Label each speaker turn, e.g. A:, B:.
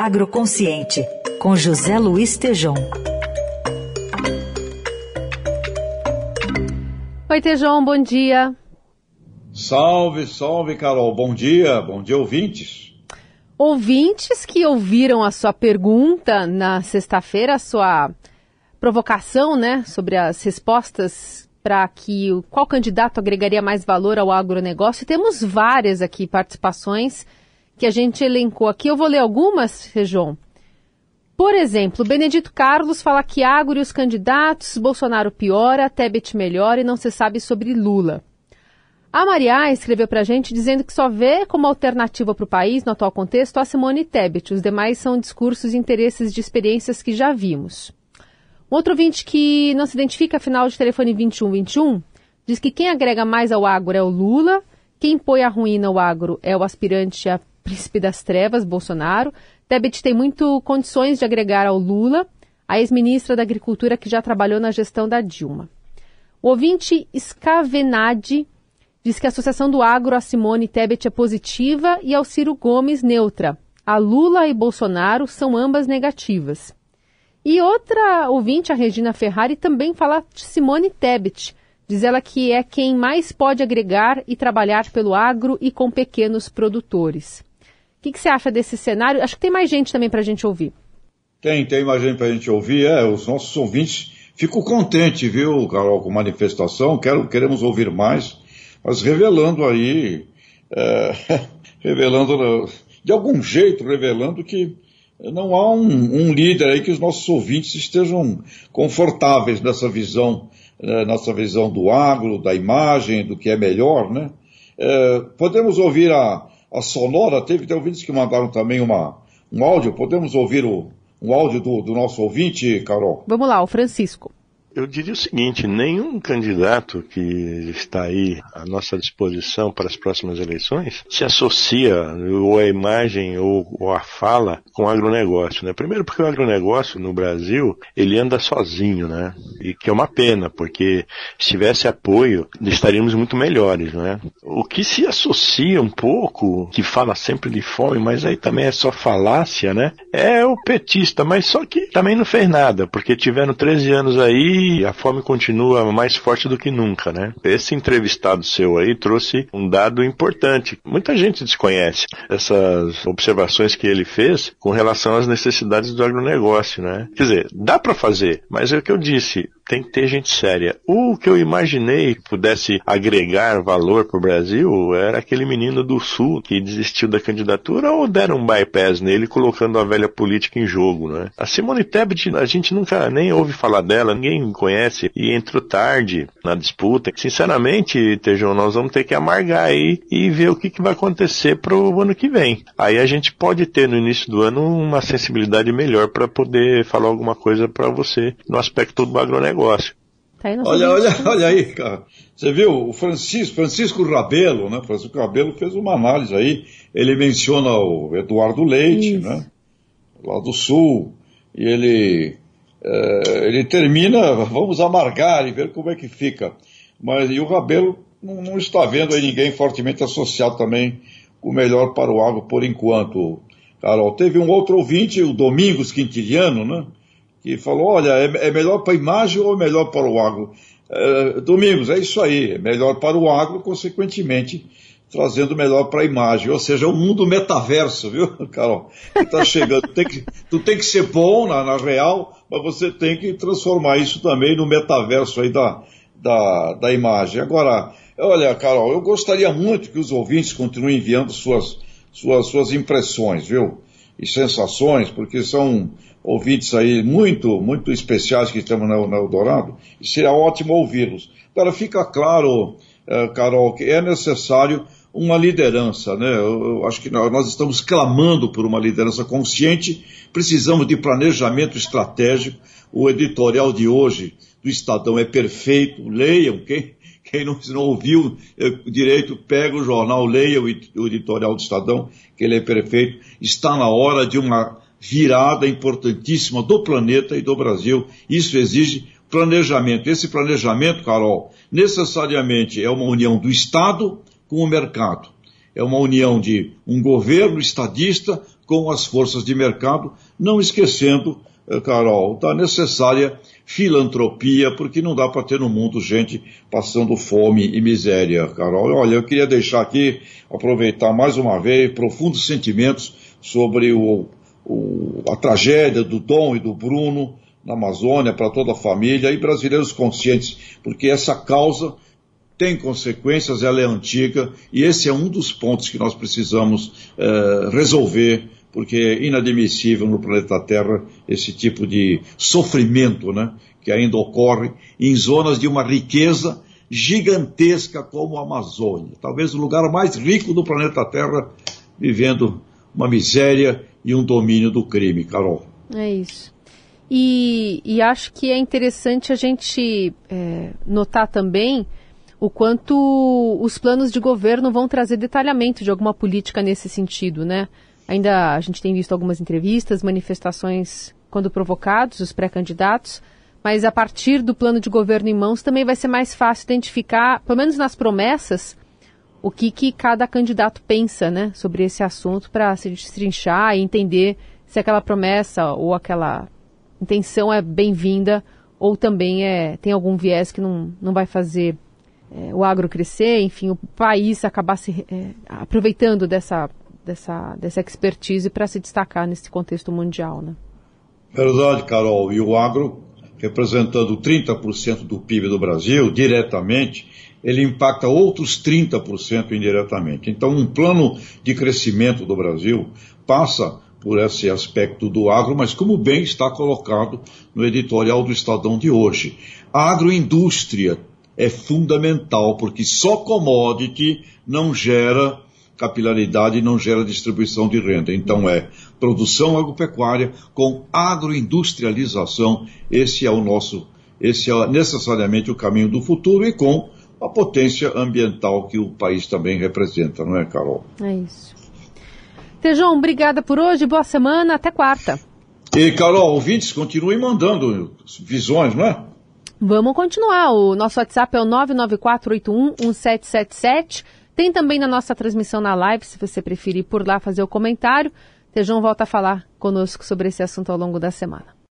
A: Agroconsciente, com José Luiz Tejom.
B: Oi, Tejom, bom dia.
C: Salve, salve, Carol. Bom dia, bom dia, ouvintes.
B: Ouvintes que ouviram a sua pergunta na sexta-feira, a sua provocação, né, sobre as respostas para que qual candidato agregaria mais valor ao agronegócio. Temos várias aqui participações que a gente elencou aqui. Eu vou ler algumas, Feijão. Por exemplo, Benedito Carlos fala que agro e os candidatos, Bolsonaro piora, Tebet melhora e não se sabe sobre Lula. A Maria escreveu para a gente dizendo que só vê como alternativa para o país, no atual contexto, a Simone Tebet. Os demais são discursos e interesses de experiências que já vimos. Um outro ouvinte que não se identifica, final de telefone 2121, diz que quem agrega mais ao agro é o Lula, quem põe a ruína ao agro é o aspirante a príncipe das trevas, Bolsonaro. Tebet tem muito condições de agregar ao Lula, a ex-ministra da Agricultura que já trabalhou na gestão da Dilma. O ouvinte Scavenadi diz que a associação do agro a Simone Tebet é positiva e ao Ciro Gomes neutra. A Lula e Bolsonaro são ambas negativas. E outra ouvinte, a Regina Ferrari, também fala de Simone Tebet. Diz ela que é quem mais pode agregar e trabalhar pelo agro e com pequenos produtores. O que, que você acha desse cenário? Acho que tem mais gente também para a gente ouvir.
C: Tem, tem mais gente para a gente ouvir. É, os nossos ouvintes. Fico contente, viu, Carol, com a manifestação. Quero, queremos ouvir mais, mas revelando aí, é, revelando, de algum jeito, revelando que não há um, um, líder aí que os nossos ouvintes estejam confortáveis nessa visão, né, nessa visão do agro, da imagem, do que é melhor, né? É, podemos ouvir a, a sonora, teve ouvintes que mandaram também uma, um áudio, podemos ouvir o, um áudio do, do nosso ouvinte, Carol?
B: Vamos lá, o Francisco.
D: Eu diria o seguinte: nenhum candidato que está aí à nossa disposição para as próximas eleições se associa ou a imagem ou, a fala com o agronegócio, né? Primeiro porque o agronegócio no Brasil ele anda sozinho, né? E que é uma pena, porque se tivesse apoio estaríamos muito melhores, né? O que se associa um pouco, que fala sempre de fome, mas aí também é só falácia, né? É o petista, mas só que também não fez nada, porque tiveram 13 anos aí a fome continua mais forte do que nunca, né? Esse entrevistado seu aí trouxe um dado importante. Muita gente desconhece essas observações que ele fez com relação às necessidades do agronegócio, né? Quer dizer, dá para fazer, mas é o que eu disse, tem que ter gente séria. O que eu imaginei que pudesse agregar valor para o Brasil era aquele menino do Sul que desistiu da candidatura ou deram um bypass nele colocando a velha política em jogo, né? A Simone Tebet, a gente nunca nem ouve falar dela, ninguém conhece e entrou tarde na disputa. Sinceramente, Tejão, nós vamos ter que amargar aí e ver o que, que vai acontecer para o ano que vem. Aí a gente pode ter no início do ano uma sensibilidade melhor para poder falar alguma coisa para você no aspecto do agronegócio negócio.
C: Tá olha, olha, olha aí, cara. Você viu o Francisco, Francisco Rabelo, né? Francisco Rabelo fez uma análise aí. Ele menciona o Eduardo Leite, Isso. né? Lá do Sul. E ele, é, ele termina, vamos amargar e ver como é que fica. Mas e o Rabelo não, não está vendo aí ninguém fortemente associado também com o melhor para o agro por enquanto. Carol, teve um outro ouvinte, o Domingos Quintiliano, né? Que falou, olha, é, é melhor para a imagem ou é melhor para o agro? É, Domingos, é isso aí, é melhor para o agro, consequentemente, trazendo melhor para a imagem. Ou seja, é um mundo metaverso, viu, Carol? Está chegando. tem que, tu tem que ser bom na, na, real, mas você tem que transformar isso também no metaverso aí da, da, da imagem. Agora, olha, Carol, eu gostaria muito que os ouvintes continuem enviando suas, suas, suas impressões, viu? E sensações, porque são ouvintes aí muito, muito especiais que estamos na, na Eldorado, e seria ótimo ouvi-los. Agora, fica claro, uh, Carol, que é necessário uma liderança, né? Eu, eu acho que nós estamos clamando por uma liderança consciente, precisamos de planejamento estratégico. O editorial de hoje do Estadão é perfeito, leiam, quem, quem não, não ouviu direito, pega o jornal, leia o, editorial do Estadão, que ele é perfeito. Está na hora de uma virada importantíssima do planeta e do Brasil. Isso exige planejamento. Esse planejamento, Carol, necessariamente é uma união do Estado com o mercado. É uma união de um governo estadista com as forças de mercado, não esquecendo, Carol, da necessária filantropia, porque não dá para ter no mundo gente passando fome e miséria, Carol. Olha, eu queria deixar aqui, aproveitar mais uma vez, profundos sentimentos sobre o, o, a tragédia do Dom e do Bruno na Amazônia, para toda a família, e brasileiros conscientes, porque essa causa tem consequências, ela é antiga, e esse é um dos pontos que nós precisamos eh, resolver porque é inadmissível no planeta Terra esse tipo de sofrimento, né, que ainda ocorre em zonas de uma riqueza gigantesca como a Amazônia, talvez o lugar mais rico do planeta Terra, vivendo uma miséria e um domínio do crime, Carol.
B: É isso. E, e acho que é interessante a gente é, notar também o quanto os planos de governo vão trazer detalhamento de alguma política nesse sentido, né? Ainda a gente tem visto algumas entrevistas, manifestações quando provocados, os pré-candidatos, mas a partir do plano de governo em mãos também vai ser mais fácil identificar, pelo menos nas promessas, o que, que cada candidato pensa né, sobre esse assunto para se destrinchar e entender se aquela promessa ou aquela intenção é bem-vinda ou também é, tem algum viés que não, não vai fazer é, o agro crescer, enfim, o país acabar se é, aproveitando dessa dessa, dessa expertise para se destacar nesse contexto mundial, né?
C: Verdade, Carol. E o agro, representando 30% do PIB do Brasil, diretamente, ele impacta outros 30% indiretamente. Então, um plano de crescimento do Brasil passa por esse aspecto do agro, mas como bem está colocado no editorial do Estadão de hoje. A agroindústria é fundamental, porque só commodity não gera capilaridade não gera distribuição de renda. Então é produção agropecuária com agroindustrialização. Esse é o nosso, esse é necessariamente o caminho do futuro e com a potência ambiental que o país também representa, não é, Carol?
B: É isso. Tejão, obrigada por hoje, boa semana, até quarta.
C: E, Carol, ouvintes, continuem mandando visões, não é?
B: Vamos continuar. O nosso WhatsApp é o 994811777. Tem também na nossa transmissão na live, se você preferir por lá fazer o comentário. Tejão volta a falar conosco sobre esse assunto ao longo da semana.